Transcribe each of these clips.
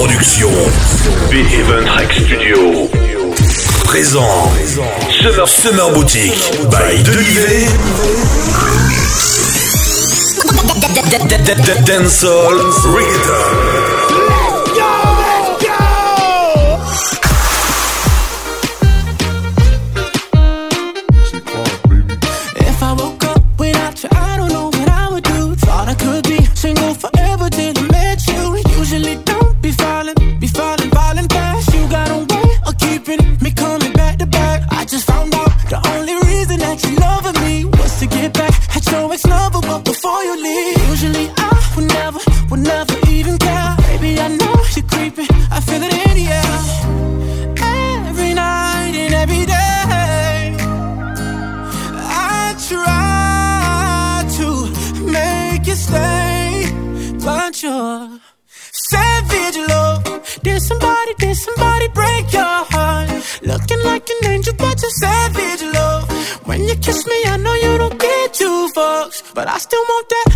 Production. Big Event Studio. Présent. Summer, Summer Boutique by Delivet Dancehall Reggaeton. but I still want that.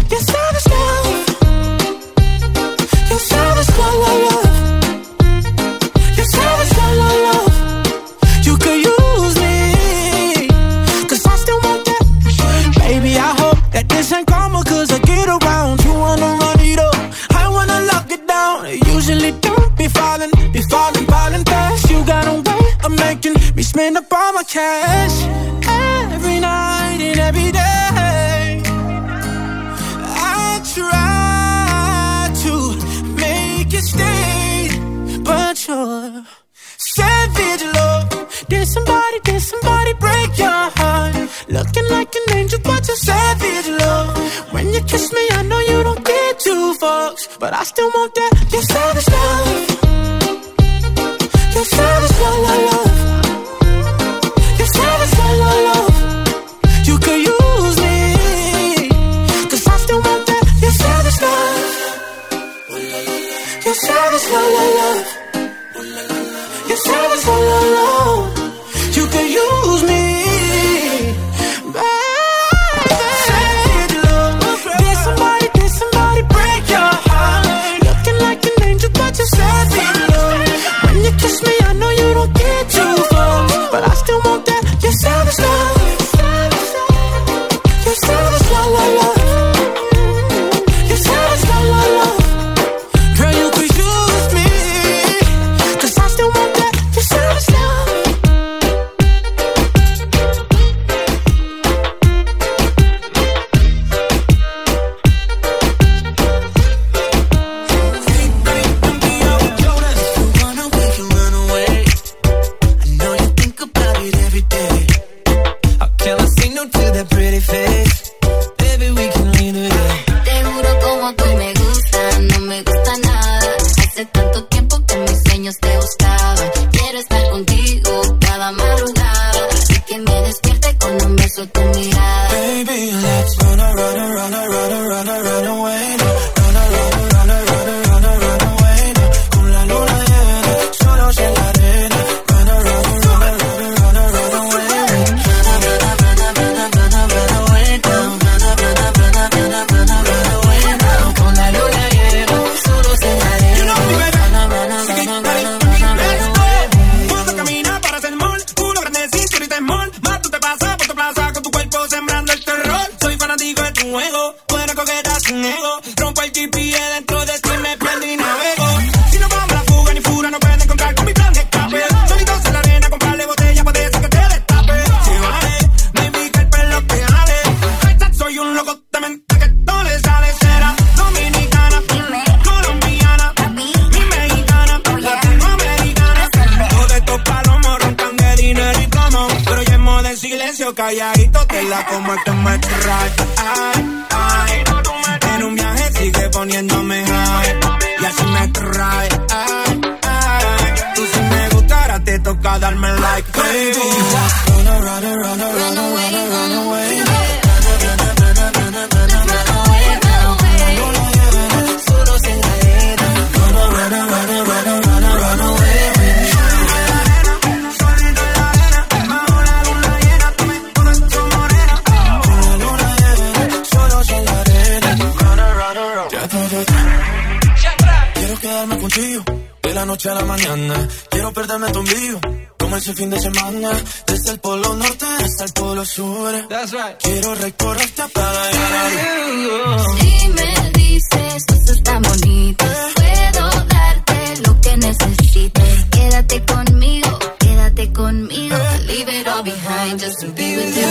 De la noche a la mañana, quiero perderme tu envío. Como ese fin de semana, desde el polo norte hasta el polo sur. That's right. Quiero recorrerte hasta la ganar. Si me dices cosas tan bonitas, puedo darte lo que necesites. Quédate conmigo, quédate conmigo. Leave it all behind, just to be with you.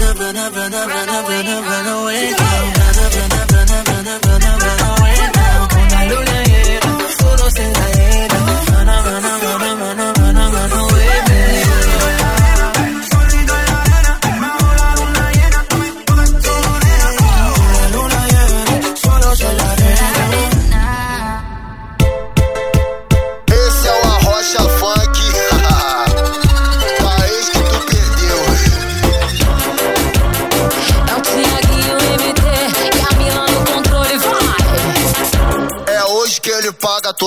Run, run, run, run, run, run, run, away. Run, run, run, run, run, run.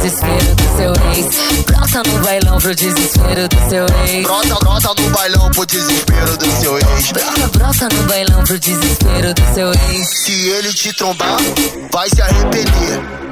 do seu ex. Brota no bailão pro desespero do seu ex. Brota, brota no bailão pro desespero do seu ex. Brota, brota no bailão pro desespero do seu ex. Se ele te trombar, vai se arrepender.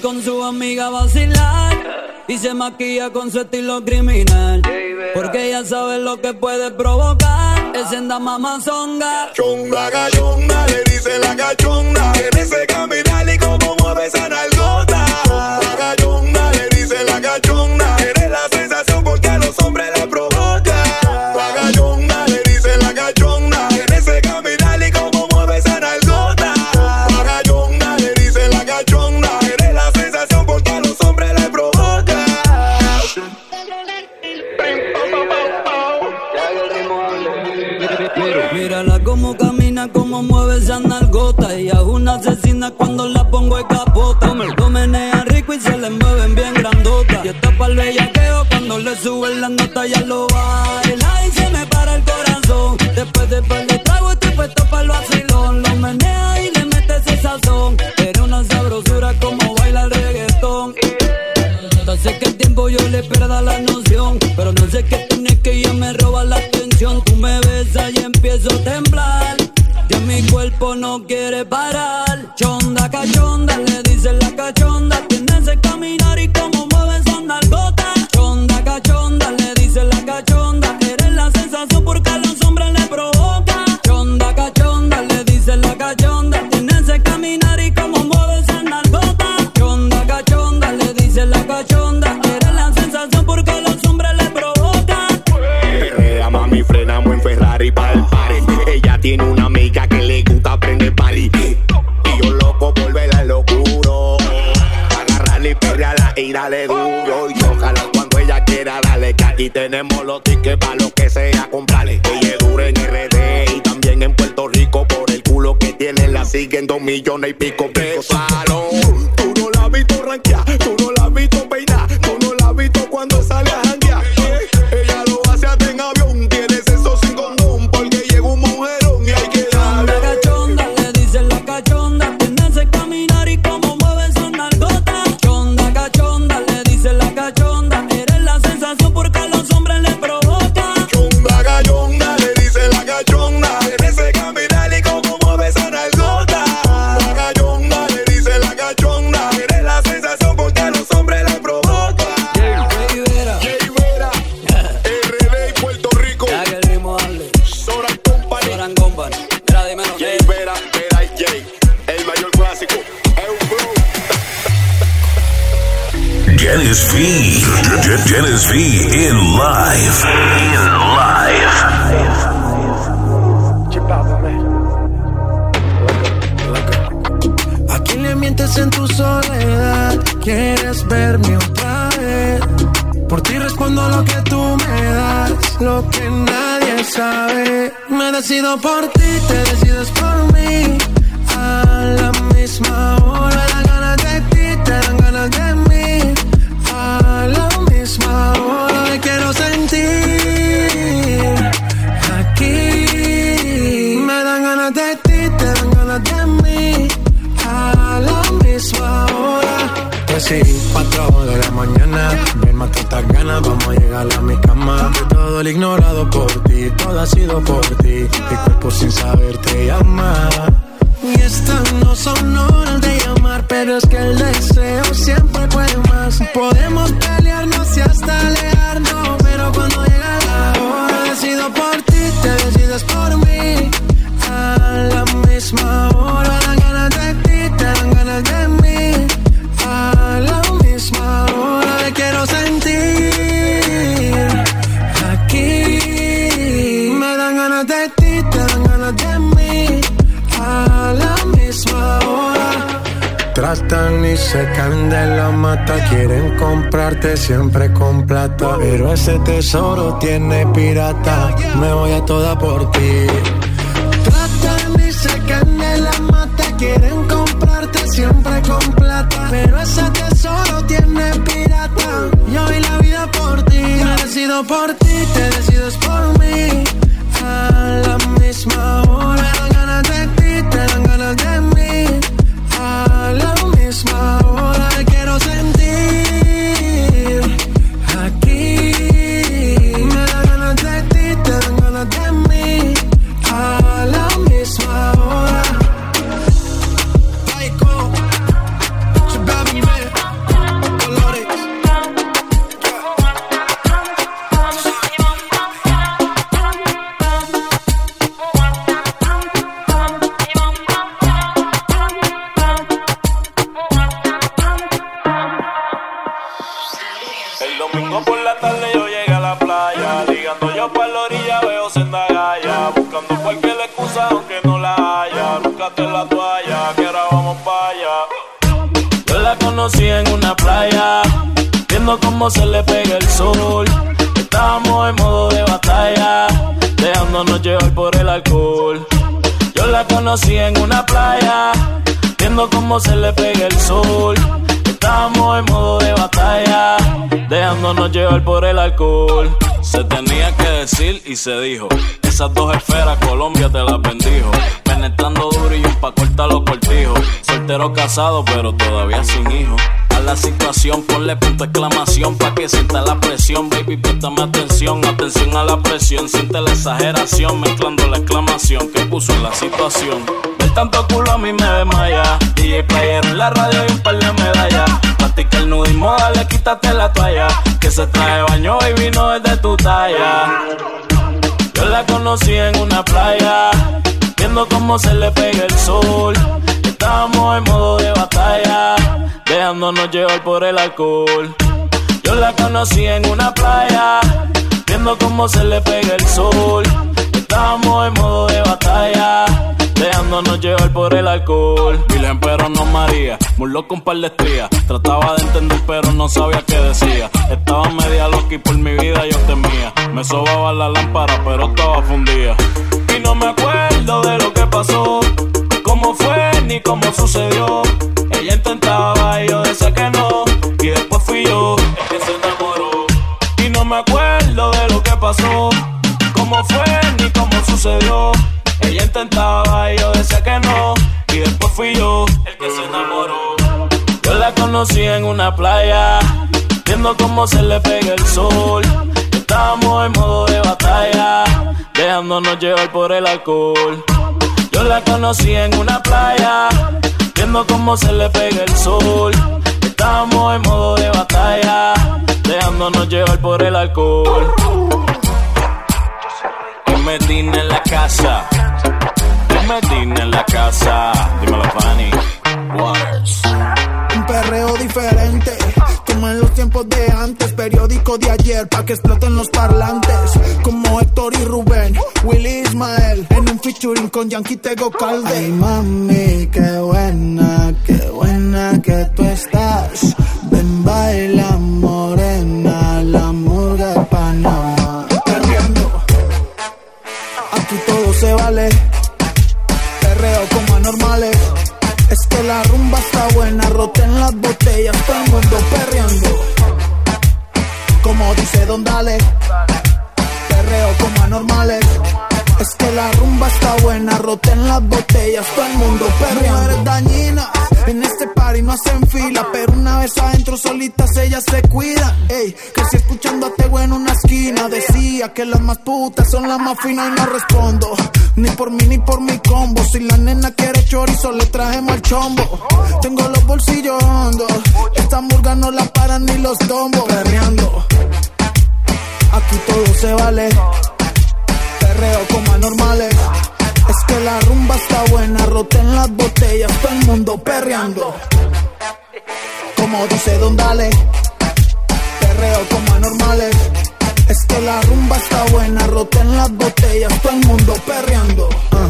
Con su amiga vacilar y se maquilla con su estilo criminal. Porque ella sabe lo que puede provocar. Es en mamazonga. Chonga, gachonga, le dice la gachonga. Tiene ese caminar y cómo mueve esa nalgota. La gachonga, le dice la gachonga. Tiene la sensación porque los hombres le provoca. Cómo mueve esa nalgota. Ella es una asesina cuando la pongo en capota. Lo menea rico y se le mueven bien grandota. Y está pa'l bellaqueo cuando le suben la nota ya lo baila y se me para el corazón. Después de par de trago estoy puesto para el vacilón. Lo menea y le mete ese sazón. Era una sabrosura como baila el reggaetón. Sé que el tiempo yo le pierda la noción Pero no sé qué tiene que ella me roba la atención Tú me besas y empiezo a temblar Ya mi cuerpo no quiere parar. Chonda, cachonda, le dice la cachonda. Tiene ese caminar y cómo dos millones y pico de salón. Live. Sí, cuatro de la mañana. Ven, mata estas ganas, vamos a llegar a mi cama. De todo el ignorado por ti, todo ha sido por ti. Mi cuerpo sin saber te llama. Y estas no son horas de llamar, pero es que el deseo siempre puede más. Podemos pelearnos y hasta alejarnos, pero cuando llega la hora, decido por ti, te decides por mí. A la misma hora, se caen de la mata, quieren comprarte siempre con plata. Pero ese tesoro tiene pirata, me voy a toda por ti. Tratan y se caen de la mata, quieren comprarte siempre con plata. Pero ese tesoro tiene pirata, yo doy la vida por ti. Me decido por ti, se dijo. Esas dos esferas Colombia te las bendijo. Penetrando duro y un pa' cortar los cortijos. Soltero casado, pero todavía sin hijos. A la situación, ponle punto exclamación pa' que sienta la presión, baby, préstame atención, atención a la presión, siente la exageración, mezclando la exclamación que puso en la situación. Ver tanto culo a mí me desmaya, DJ player en la radio y un par de medallas, el nudismo, dale, quítate la toalla, que se trae baño, baby, no es de tu talla. Yo la conocí en una playa, viendo cómo se le pega el sol. Estábamos en modo de batalla, dejándonos llevar por el alcohol. la conocí en una playa, viendo cómo se le pega el sol. Estábamos en modo de batalla, dejándonos llevar por el alcohol. Virgen, pero no María, muy loco un par de estrías. Trataba de entender, pero no sabía qué decía. Estaba media loca y por mi vida yo temía. Me sobaba la lámpara, pero estaba fundida. Y no me acuerdo de lo que pasó, cómo fue ni cómo sucedió. Ella intentaba y yo decía que no. Y después fui yo el que se enamoró. Y no me acuerdo de lo que pasó, cómo fue ni cómo sucedió. Intentaba y yo decía que no. Y después fui yo el que se enamoró. Yo la conocí en una playa, viendo cómo se le pega el sol. Estábamos en modo de batalla, dejándonos llevar por el alcohol. Yo la conocí en una playa, viendo cómo se le pega el sol. Estábamos en modo de batalla, dejándonos llevar por el alcohol. Que Medina en la casa, Medina en la casa. Dímelo, Fanny. Waters. Un perreo diferente, como en los tiempos de antes, periódico de ayer, pa' que exploten los parlantes, como Héctor y Rubén, Willy Ismael, en un featuring con Yankee Tego Calde. Ay mami, qué buena, qué buena que tú estás, ven baila rumba está buena, roten las botellas, todo el mundo perreando. Como dice Don Dale, perreo como anormales. Es que la rumba está buena, roten las botellas, todo el mundo perreando. Mujeres dañinas, en no hacen fila, pero una vez adentro solitas ellas se cuidan. Ey, crecí escuchando a Tego en una esquina, decía que las más putas son las más finas y no respondo. Ni por mí ni por mi combo, si la nena quiere chorizo le trajemos el chombo. Tengo los bolsillos hondos, esta murga no la paran ni los tombos. Perreando, aquí todo se vale perreo como anormales. Es que la rumba está buena, roten las botellas, todo el mundo perreando. Como dice Don Dale, perreo como anormales. Es que la rumba está buena, roten las botellas, todo el mundo perreando. Ah,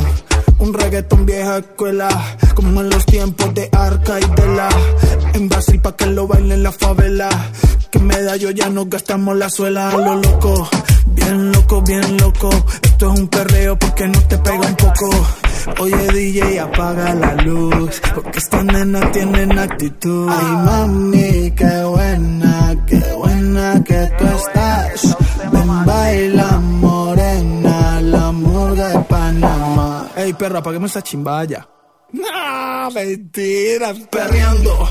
un reggaetón vieja escuela, como en los tiempos de Arca y de la. En Brasil pa' que lo bailen la favela. Que medallo ya nos gastamos la suela a lo loco. Bien loco, bien loco. Esto es un perreo porque no te pega un poco. Oye DJ, apaga la luz. Porque estas nenas tienen actitud. Ay mami, qué buena, qué buena que tú estás. Ven, baila morena, la murga de Panamá. Ey perra, apaguemos esa chimbaya. No, mentira, perreando.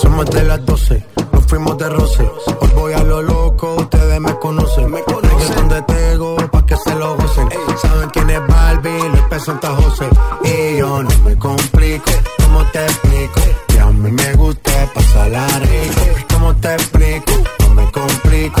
Somos de las 12, nos fuimos de roce. Hoy voy a lo loco, ustedes me conocen. Me conocen de Tego, pa' que se lo gocen. Saben quién es Barbie, López Santa José. Y yo no me complico, ¿cómo te explico? Que a mí me gusta pasarla rico. ¿Cómo te explico? No me complico.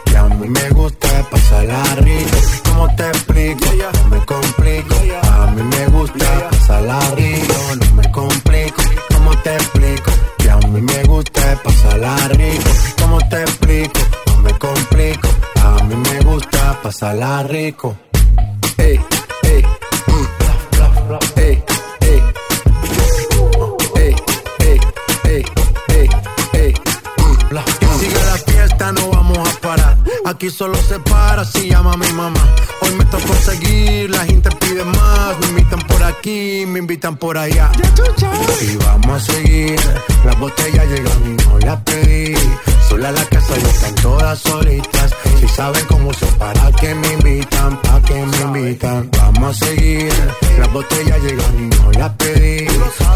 A mí me gusta pasarla rico. ¿Cómo te explico? No me complico. A mí me gusta pasarla rico. No me complico. ¿Cómo te explico? Que a mí me gusta pasarla rico. ¿Cómo te explico? No me complico. A mí me gusta pasarla rico. Aquí solo se para si llama mi mamá. Hoy me tocó seguir, la gente pide más. Me invitan por aquí, me invitan por allá. Y vamos a seguir. Las botellas llegan y no las pedí. Sola la casa y están todas solitas. Si saben cómo usar, para que me invitan, pa' que me invitan. Vamos a seguir, las botellas llegan y no las pedí.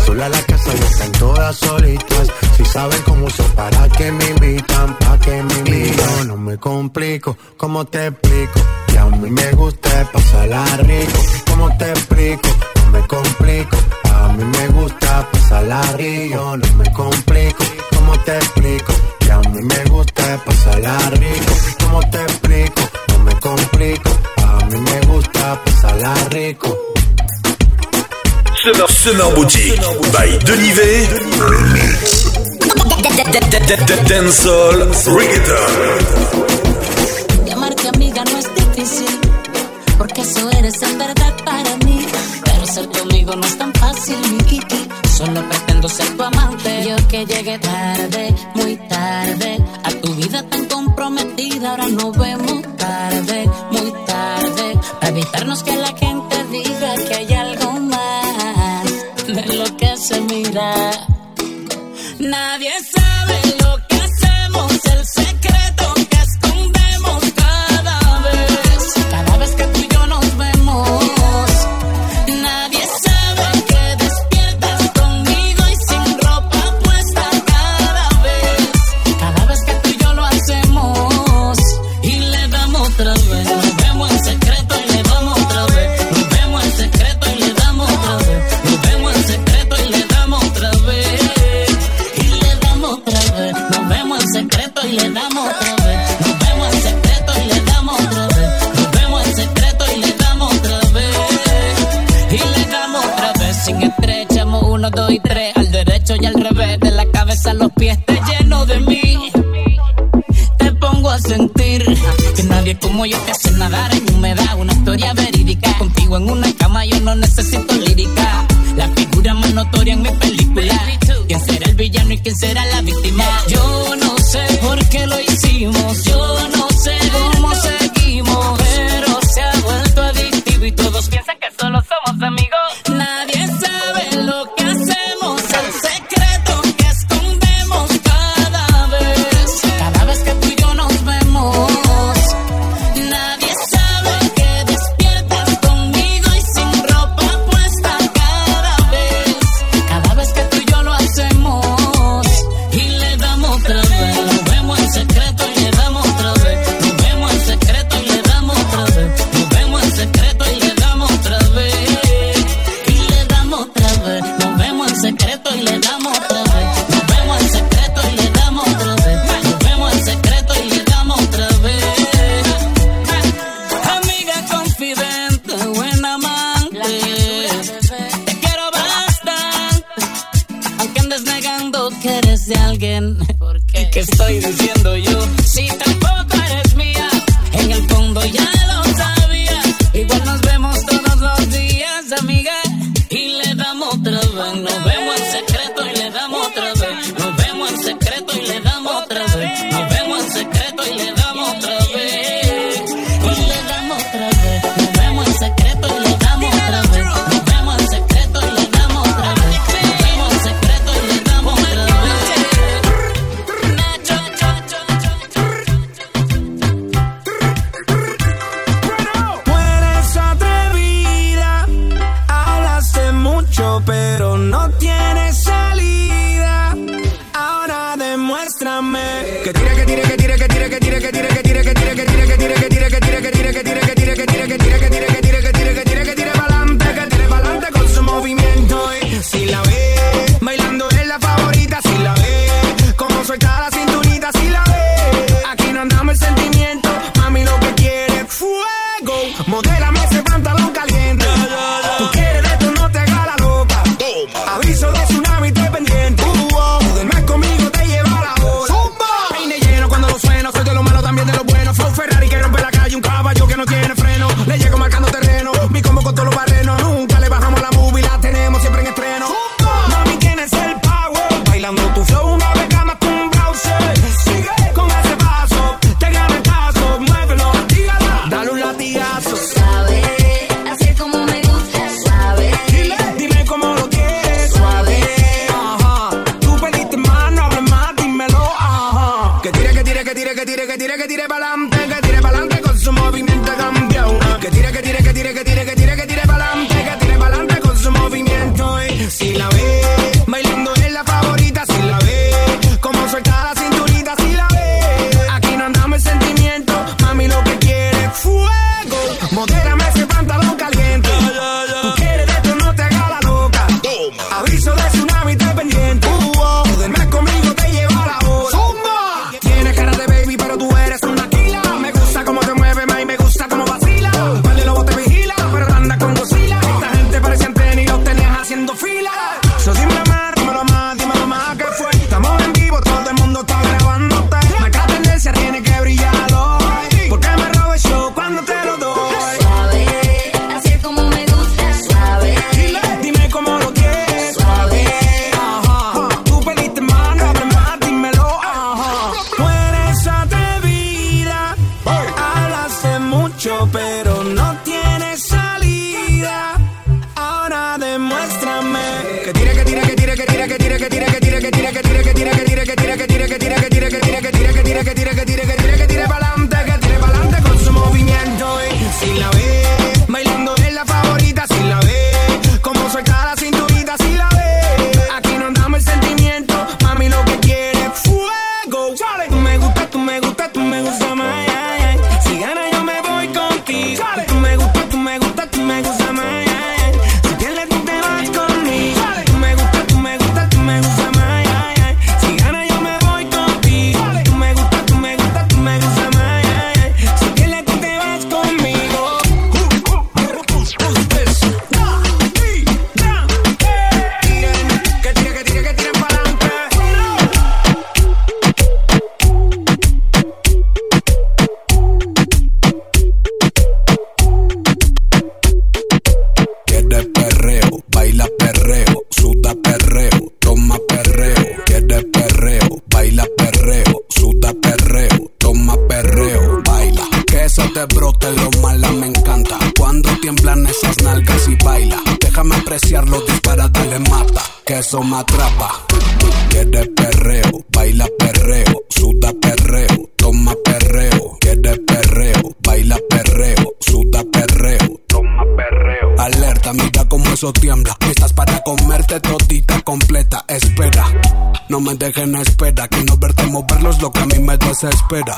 Sola la casa y están todas solitas. Si saben cómo usar, para que me invitan, pa' que me invitan. No me complico, ¿cómo te explico? Que a mí me gusta pasarla rico. ¿Cómo te explico? No me complico. A mí me gusta pasarla rico. No me complico, ¿cómo te explico? Que a mí me gusta pasarla rico. ¿Cómo te explico? No me complico. A mí me gusta pasarla rico. Summer, Summer Boutique by Denivé. Dancehall Reggaeton. Llamarte amiga no es difícil, porque eso eres en verdad para mí. Pero ser tu amigo no es tan fácil, mi Kiki. Solo pretendo ser tu amante. Yo que llegué tarde, muy tarde, a tu vida tan comprometida. Ahora nos vemos tarde, muy tarde. Para evitarnos que la gente diga que hay algo más de lo que se mira. Nadie sabe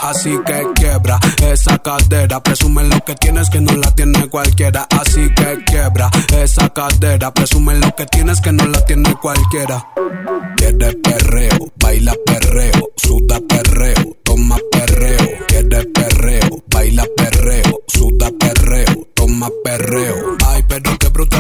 Así que quiebra esa cadera. Presume lo que tienes que no la tiene cualquiera. Así que quiebra esa cadera. Presume lo que tienes que no la tiene cualquiera. Quiere perreo, baila perreo, suda perreo, toma perreo. Quiere perreo, baila perreo, suda perreo, toma perreo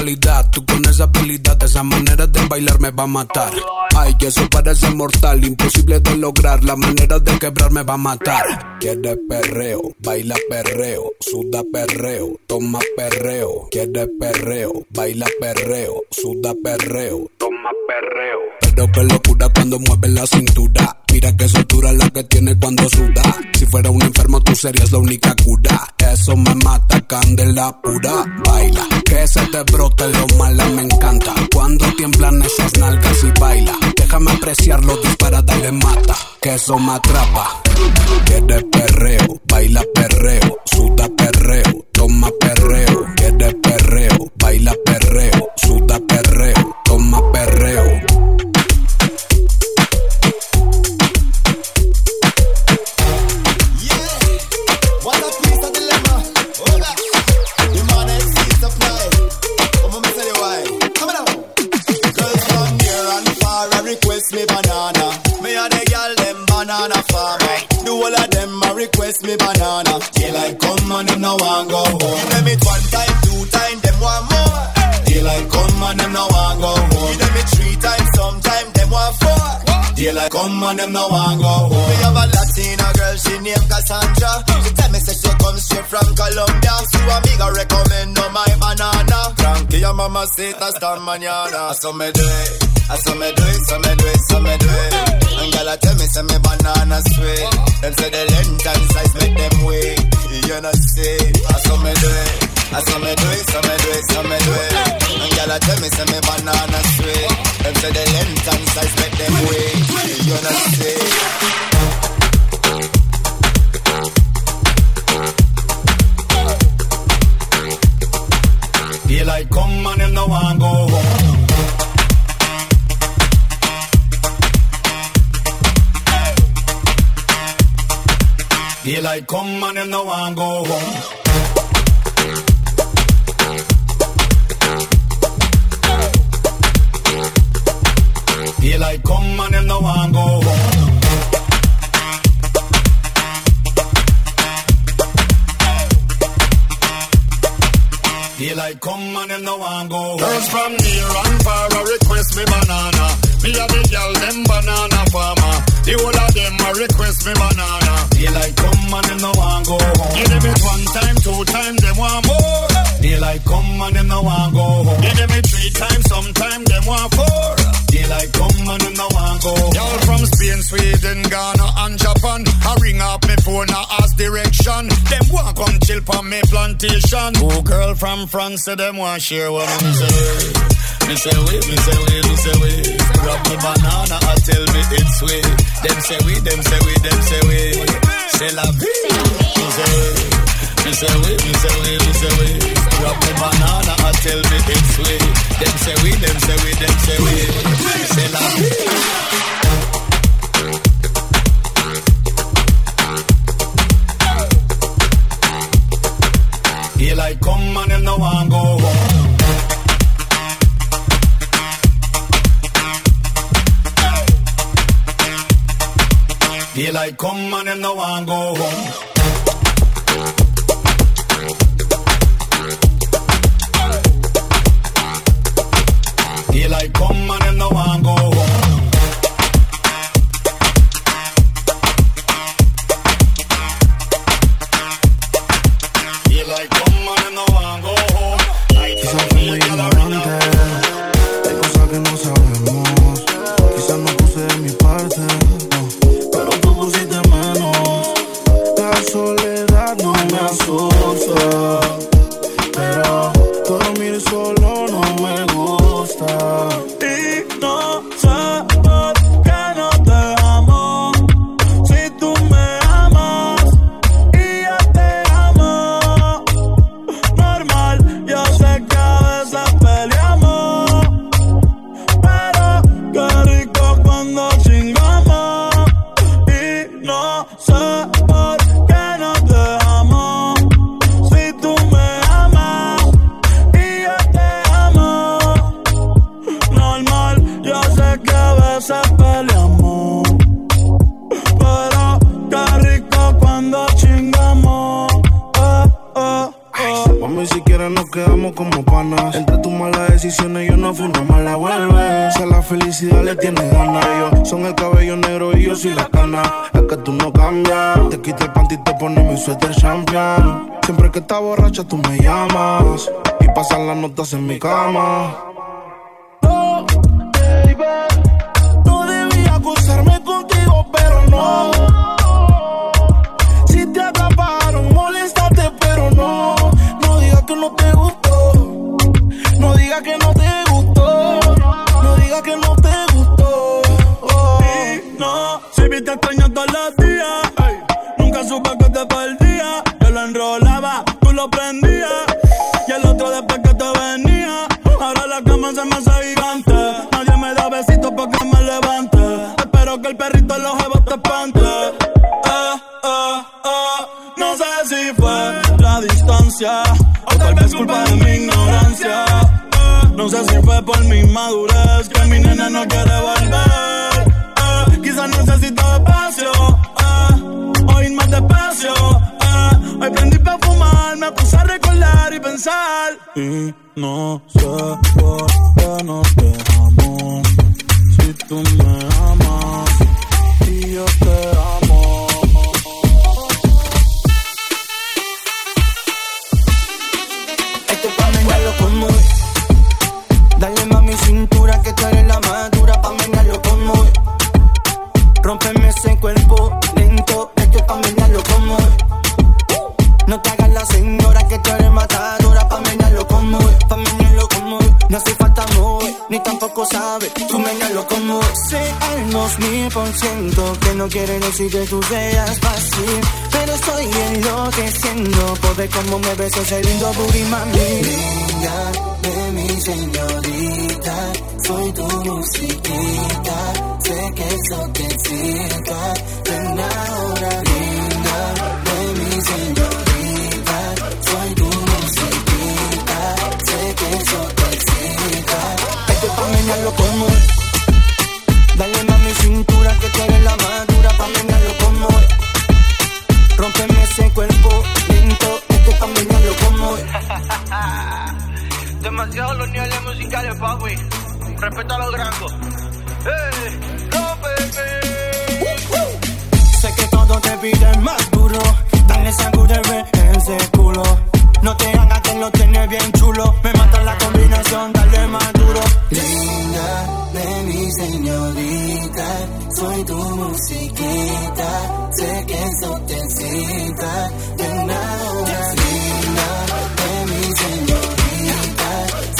realidad. Tú con esa habilidad, esa manera de bailar me va a matar. Ay, eso parece mortal, imposible de lograr. La manera de quebrar me va a matar. Quieres perreo, baila perreo, suda perreo, toma perreo. Quieres perreo, baila perreo, suda perreo, toma perreo. Pero qué locura cuando mueve la cintura. Mira qué soltura la que tiene cuando suda. Si fuera un enfermo, tú serías la única cura. Eso me mata, candela pura. Baila, que se te brote lo mala, me encanta. Cuando tiemblan esas nalgas y baila. Déjame apreciarlo, dispara, dale mata. Que eso me atrapa. Quieres perreo, baila perreo, suda perreo, toma perreo. Quieres perreo, baila perreo, suda perreo. feel like come on them no want go home. We have a Latina girl, she named Cassandra. She tell me she comes straight from Colombia. So I'm gonna recommend no my banana. Cranky your mama say hasta mañana. So me do it, so me do it, saw me do it, saw me do it. And girl, I tell me say me banana sweet. Them say the length and size make them wait. You know say, saw me do it. I saw me do it, saw me do it, saw me do it. And gyal a tell me, say me banana sweet. Them say the length and size make them wait. You know what I'm Daylight come and them no want go home. Daylight come and them no want go home. Daylight come and them no want go home. Daylight come and them no want go home. Girls from near and far a request me banana. Me a the girl them banana farmer. The whole of them a request me banana. Daylight come and them no want go home. Give them it one time, two time, them want more. Daylight come and them no want go home. Give them it three times, sometime them want four. Daylight come and them no want go home. Y'all from Spain, Sweden, Ghana and Japan. I ring up me phone, I ask direction. Them want come chill on me plantation. Oh, girl from France, say them want share what me say. Me say we, me say we, me say we. Grab me banana, I tell me it's sweet. Dem say we, dem say we, dem say we, C'est la vie. Mi say we, mi say we, mi say we. mi se oui. Drop the banana and tell me it's sweet. Dem say we, dem say we, dem say we. Después que te venía. Ahora la cama se me hace gigante. Nadie me da besitos para que me levante. Espero que el perrito en los jebos te espante. Eh, eh, eh. No sé si fue la distancia o tal vez culpa de mi ignorancia. No sé si fue por mi madurez que mi nena no quiere volver. Me puse a recordar y pensar. Y no sé por qué no te ni tampoco sabes, tú menearlo como mil por ciento que no quiere decir que tú seas fácil, pero estoy enloqueciendo por ver cómo me ves ese lindo booty mami. Linda de mi señorita, soy tu musiquita, sé que eso te excita, ven ahora linda Dale mi cintura que tú eres la más dura pa' menearlo como es. Rompeme ese cuerpo lento, este pa' menearlo como es. Demasiado los niveles musicales, papi. Respeta a los grandes. ¡Eh! ¡Rompeme! Uh, uh. Sé que todo te pide más duro. Dale sangre sacude ese culo. No te hagas que lo tienes bien chulo. Me mata la combinación, dale más duro. Linda de mi señorita, soy tu musiquita. Sé que eso te excita. De nada, linda de mi señorita,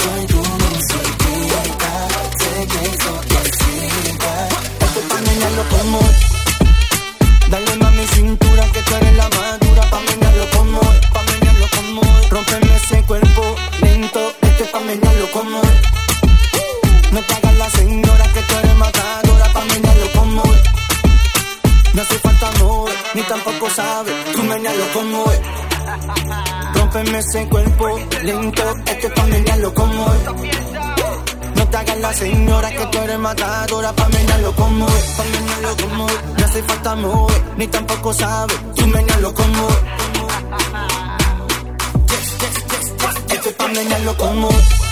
soy tu musiquita. Sé que eso te excita. Pa' menearlo como tú eres matadora Pa' menearlo como es, pa' menearlo como es. No hace falta mover, ni tampoco sabes Tú menearlo como es. Yes, yes, yes, yes Esto es pa' menearlo como es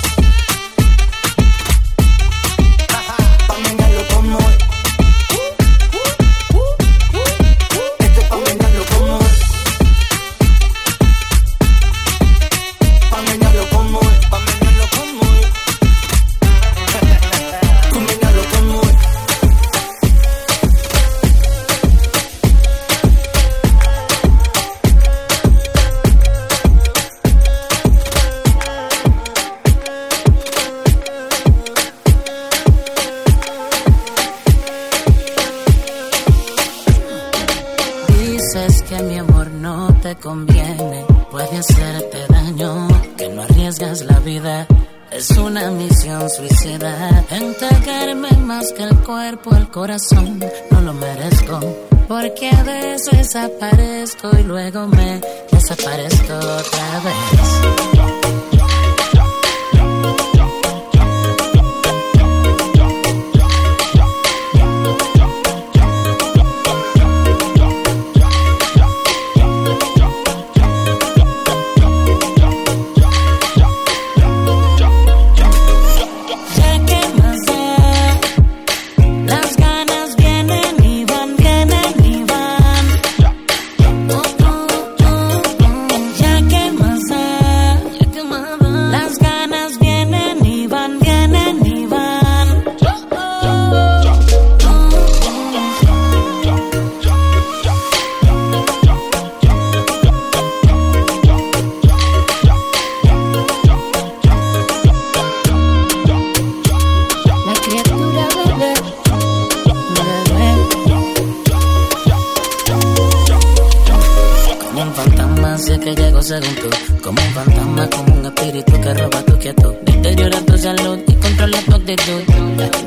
que llego según tú. Como un fantasma, como un espíritu que roba tu quietud. Deteriora tu salud y controla tu actitud.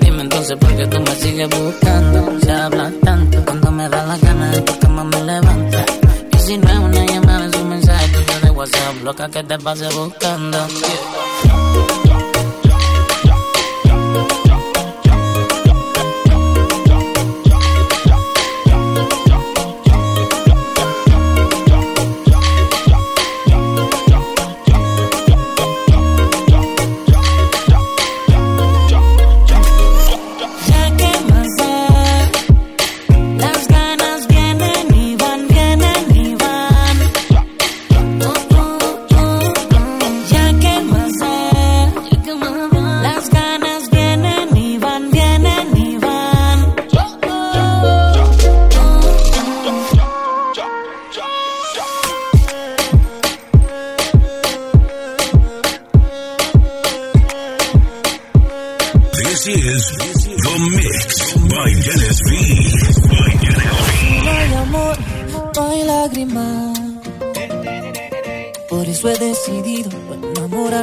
Dime entonces por qué tú me sigues buscando Se habla tanto cuando me da la gana de tu cama me levanta. Y si no es una llamada es un mensaje tuyo de WhatsApp Loca que te pase buscando.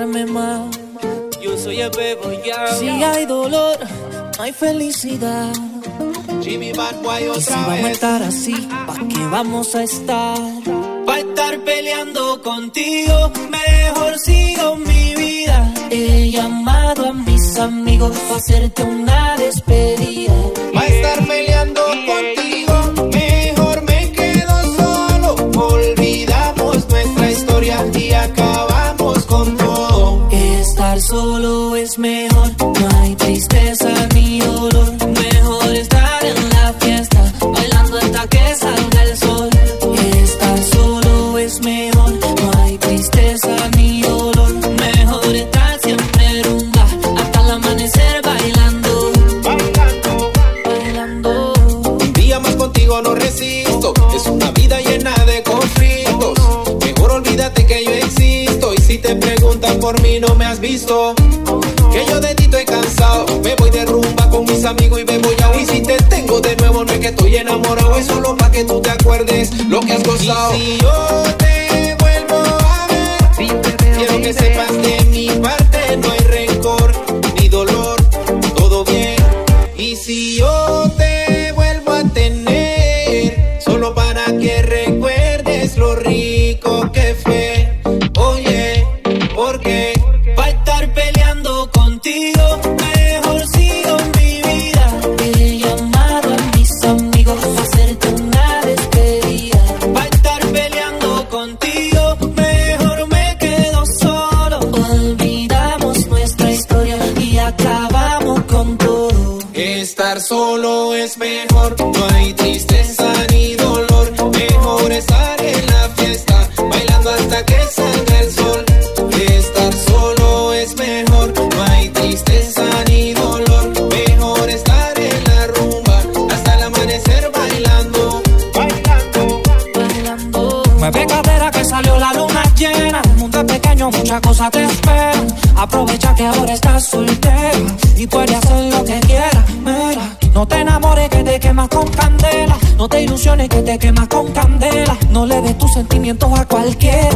Más. Yo soy el bebo ya. Si hay dolor, no hay felicidad. Jimmy Bad Boy Y si otra vamos a estar así, ¿pa' qué vamos a estar? Pa' estar peleando contigo, mejor sigo mi vida. He llamado a mis amigos para hacerte una despedida. Pa' estar peleando contigo, amigos y me voy a Y si te tengo de nuevo no es que estoy enamorado, es solo pa' que tú te acuerdes lo que has gozado. te quemas con candela. No le des tus sentimientos a cualquiera.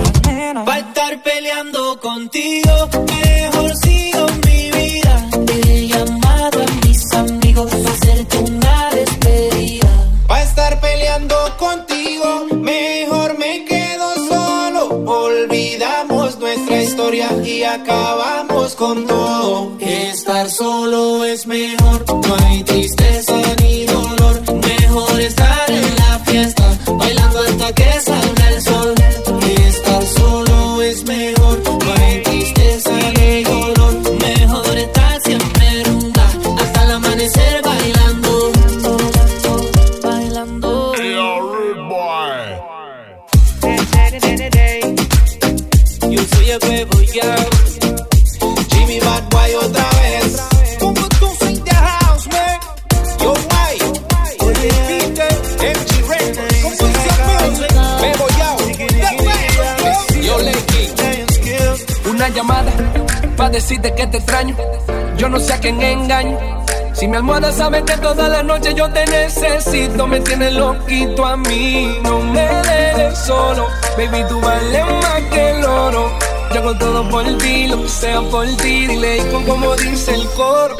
llamada para decirte que te extraño. Yo no sé a quién engaño. Si mi almohada sabe que toda la noche yo te necesito, me tienes loquito a mí. No me dejes solo, baby, tú vales más que el oro. Yo hago todo por ti, lo que sea por ti, dile con como dice el coro.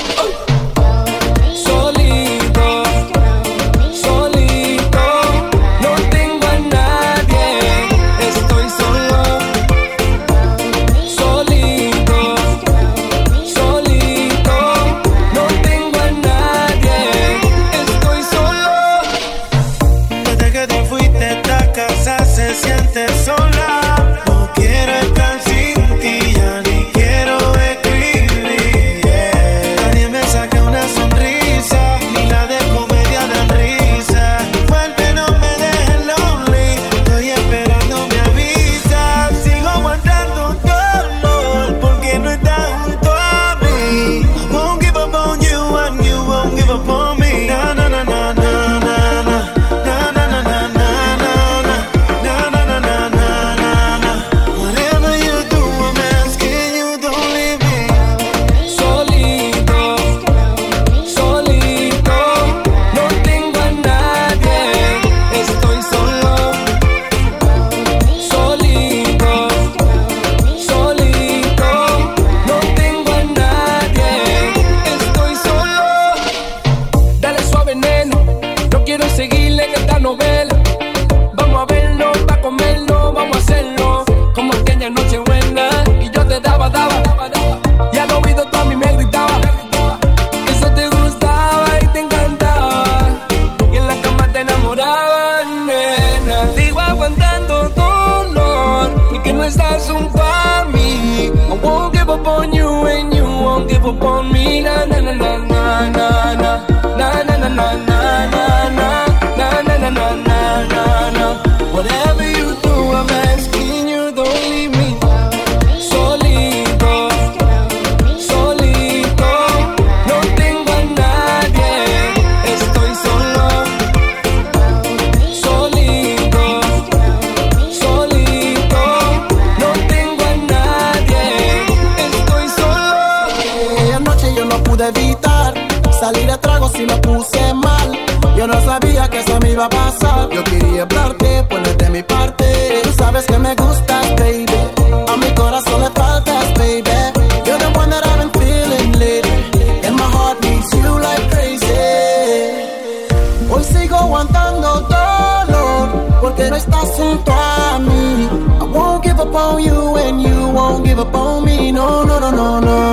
si me puse mal. Yo no sabía que eso me iba a pasar. Yo quería hablarte, ponerte mi parte. Tú sabes que me gustas, baby. A mi corazón le faltas, baby. You're the one that I've been feeling lately. And my heart needs you like crazy. Hoy sigo aguantando dolor porque no estás junto a mí. I won't give up on you and you won't give up on me. No, no, no, no, no.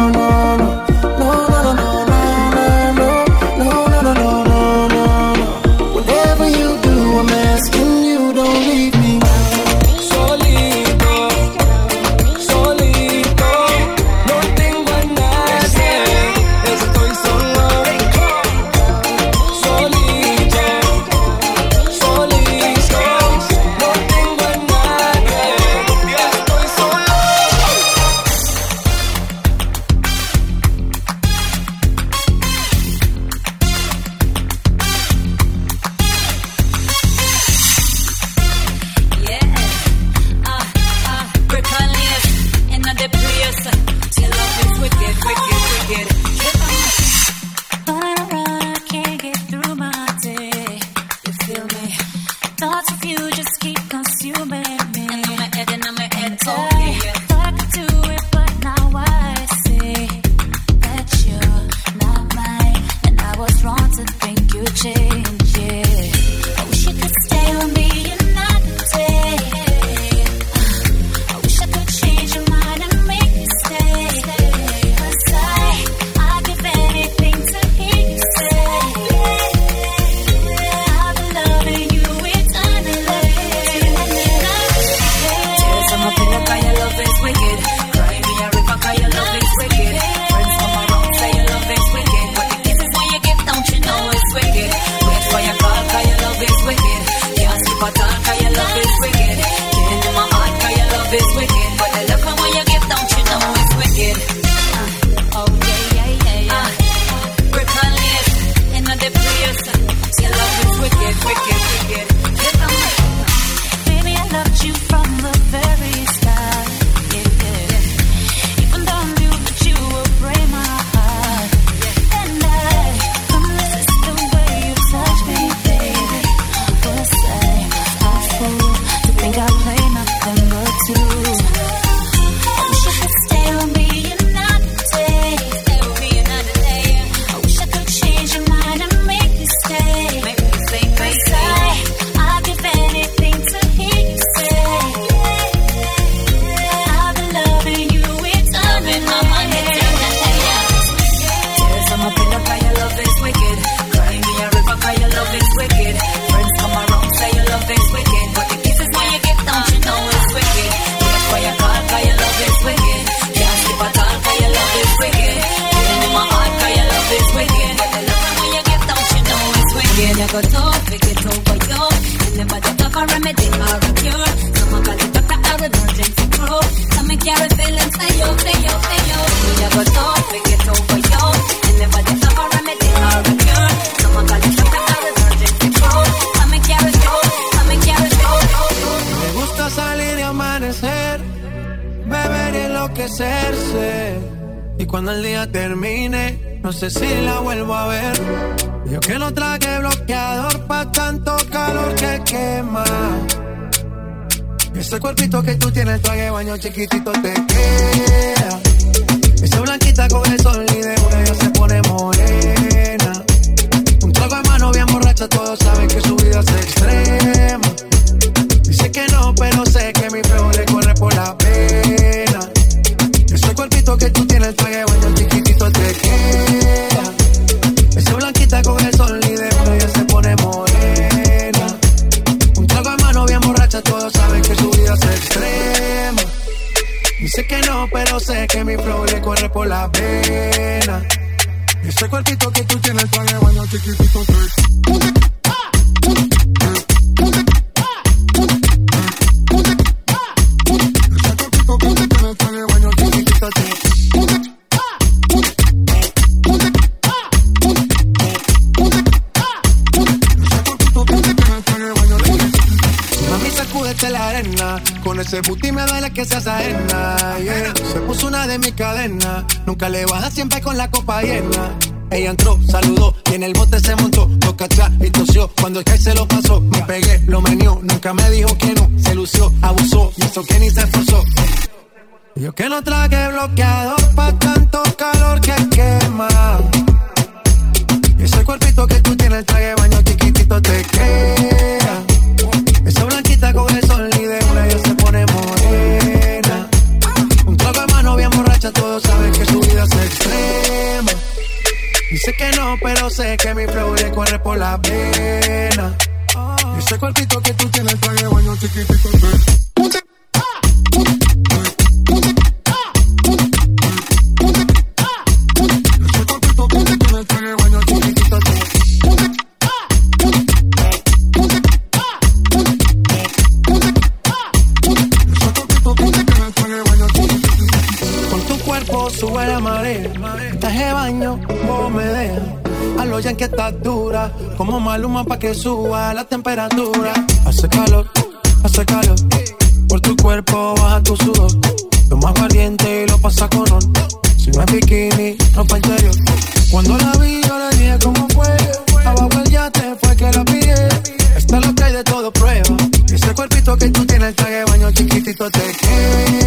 Ese booty me duele que seas ajena, yeah. Se puso una de mi cadena Nunca le baja siempre con la copa llena ella entró, saludó y en el bote se montó. Lo cachá y tosió. Cuando el Kai se lo pasó, me pegué, lo menió. Nunca me dijo que no, se lució, abusó. Y eso que ni se esforzó. Yo que no traje bloqueado pa' tanto calor que quema. Y ese cuerpito que tú tienes, el traje baño chiquitito te quema. Dice que no, pero sé que mi flow le corre por la pena. Ese cuerpito que tú tienes, traje baño chiquitito que estás dura. Como maluma pa' que suba la temperatura. Hace calor, hace calor. Por tu cuerpo baja tu sudor. Lo más valiente y lo pasa con ron. Si no es bikini, ropa interior. Cuando la vi, yo le dije cómo fue. Abajo el yate fue que la pillé. Está lo que hay de todo prueba. Ese cuerpito que tú tienes, el traje baño chiquitito te queda.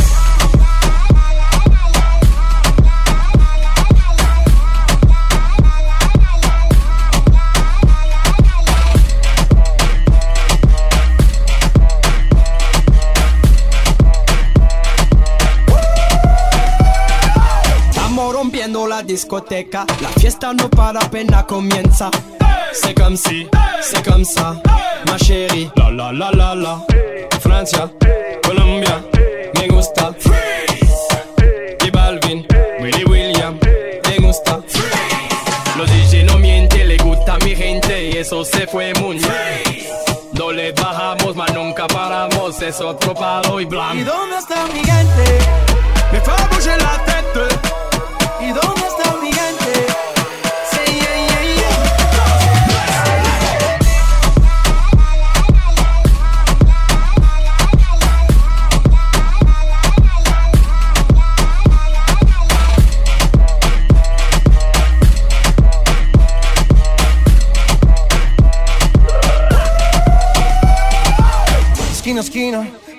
La discoteca, la fiesta no para apenas comienza. C'est comme si, c'est comme ça, ma chérie. La la la la la. Francia, Colombia, me gusta. Freeze. Y Balvin, Willy William, me gusta. Los DJ no mienten, le gusta mi gente y eso se fue muy bien. No le bajamos, mas nunca paramos, es otro palo y ¿Y blanco. dónde está mi gente? Me bouger la tête.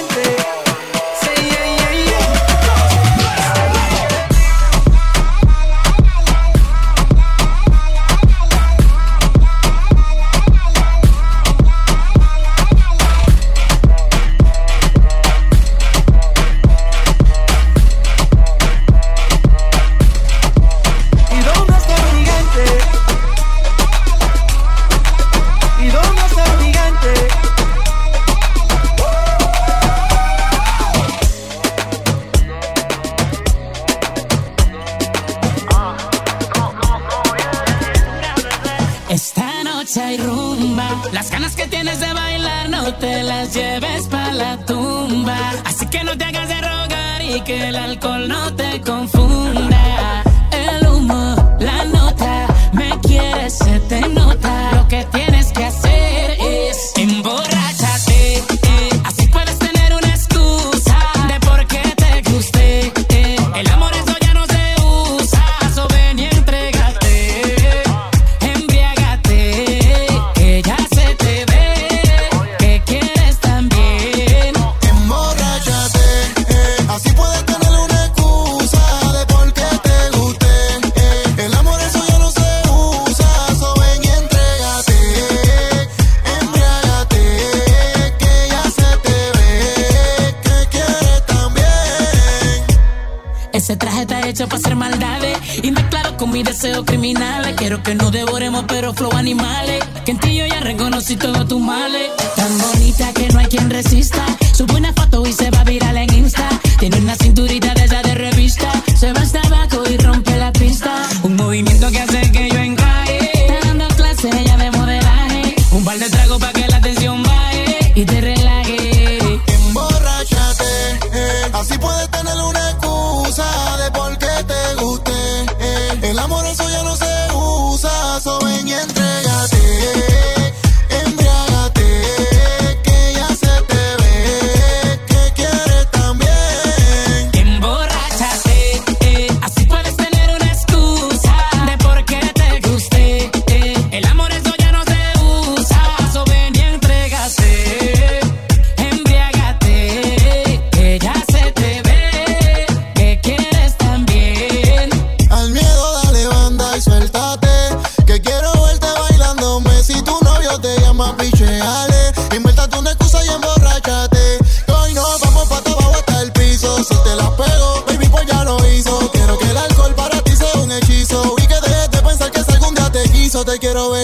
Monday.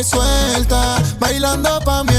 suelta, bailando pa' mí.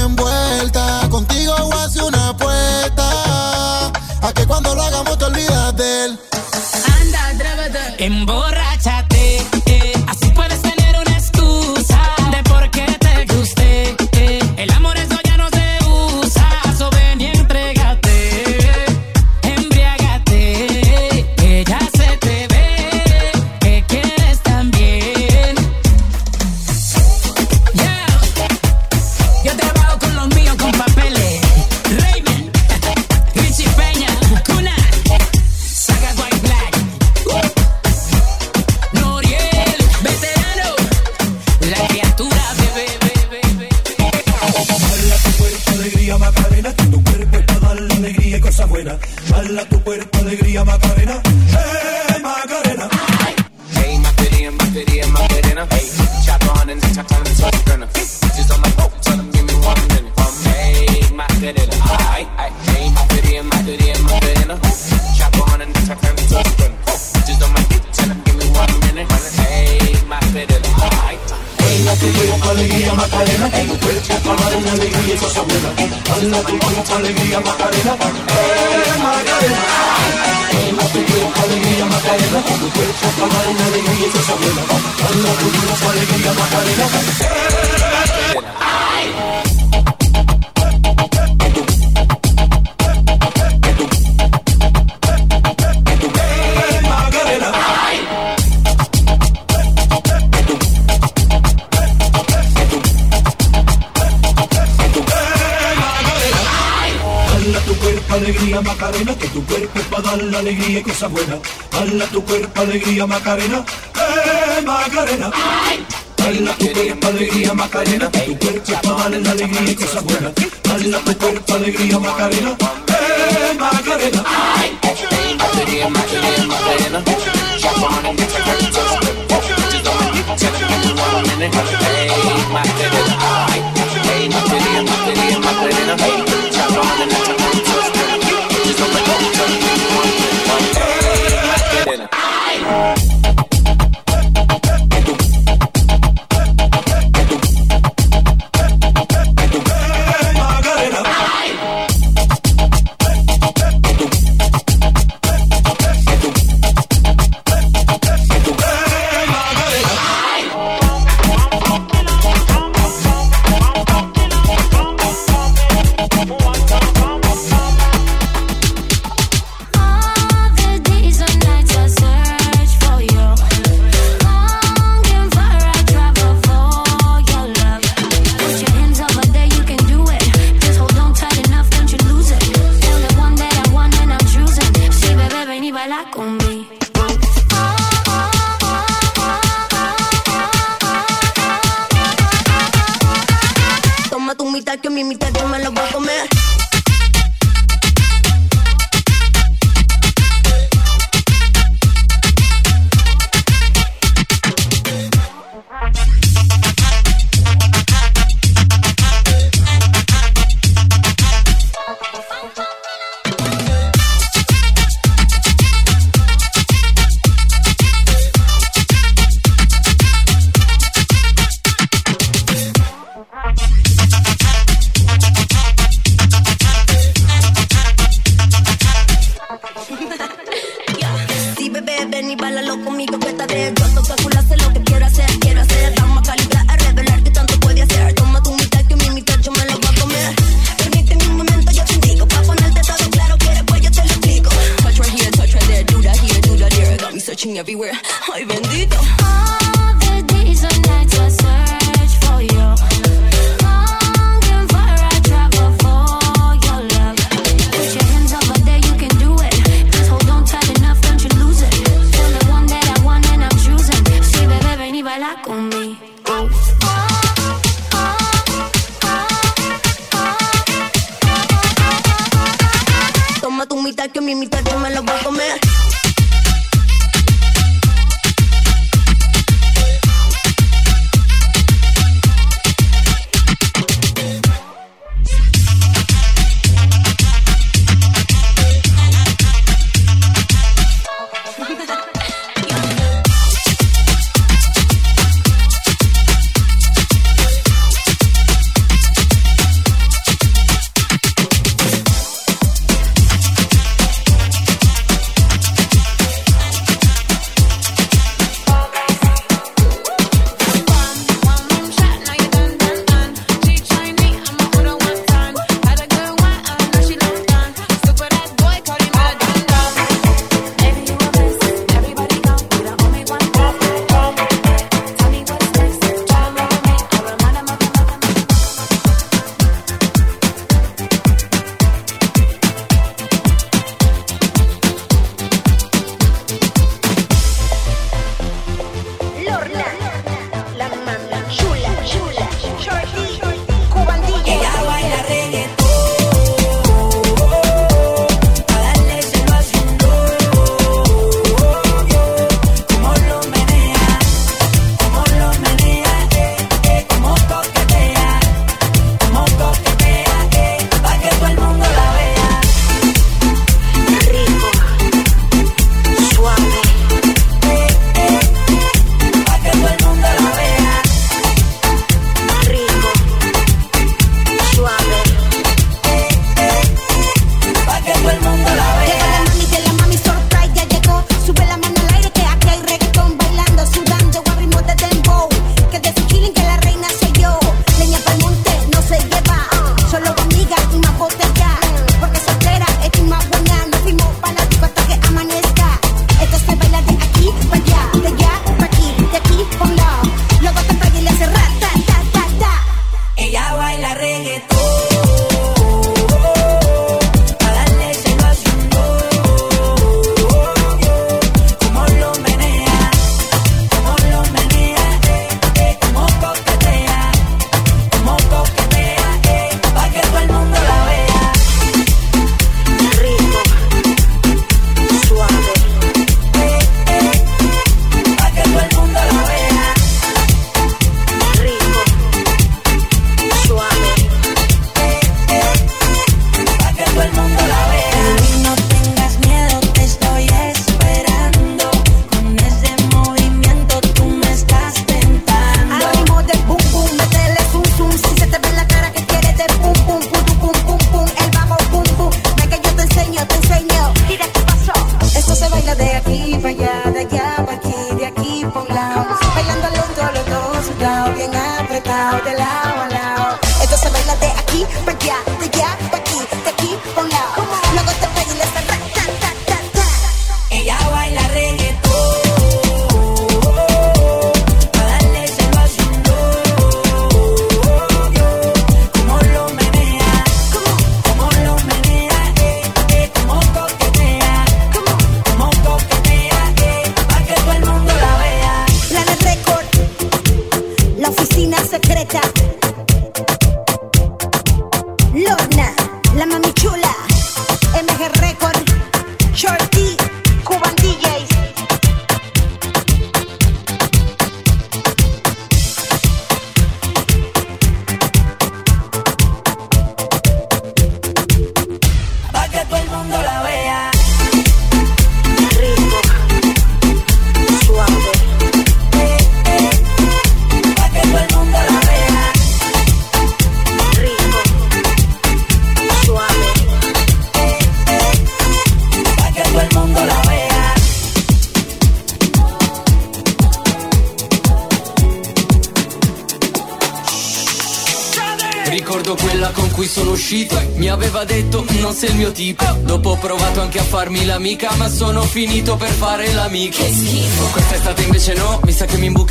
L'amica Ma sono finito per fare l'amico. Che schifo. Quest'estate invece no, mi sa che mi imbucherò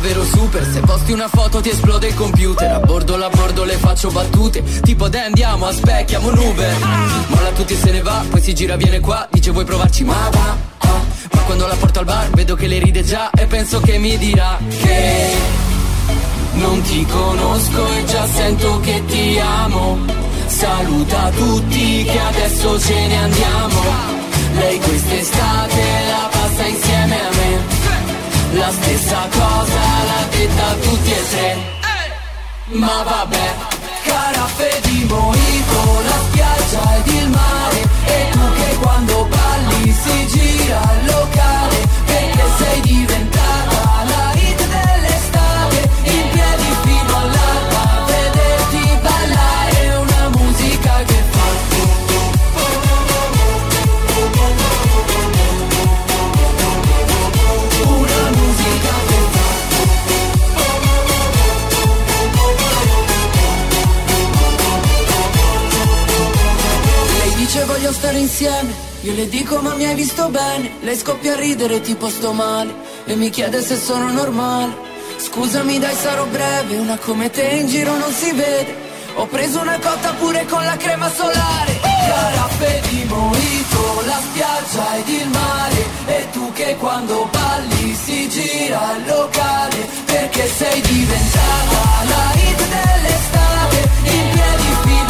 davvero super. Se posti una foto ti esplode il computer. A bordo la bordo le faccio battute. Tipo dai andiamo, aspecchiamo un Uber. Molla tutti e se ne va, poi si gira viene qua Dice vuoi provarci? Ma va ah. Ma quando la porto al bar vedo che le ride già E penso che mi dirà che Non ti conosco e già sento che ti amo. Saluta tutti che adesso ce ne andiamo. Lei quest'estate la passa insieme a La stessa cosa l'ha detta tutti e tre. Ma vabbè Caraffe di mojito, la spiaggia ed il mare. E tu che quando balli si gira al locale Perché sei diventata voglio stare insieme. Io le dico ma mi hai visto bene? Lei scoppia a ridere tipo sto male. E mi chiede se sono normale. Scusami dai sarò breve. Una come te in giro non si vede. Ho preso una cotta pure con la crema solare. Carappe di mojito, la spiaggia ed il mare. E tu che quando balli si gira il locale. Perché sei diventata la hit dell'estate. In piedi fino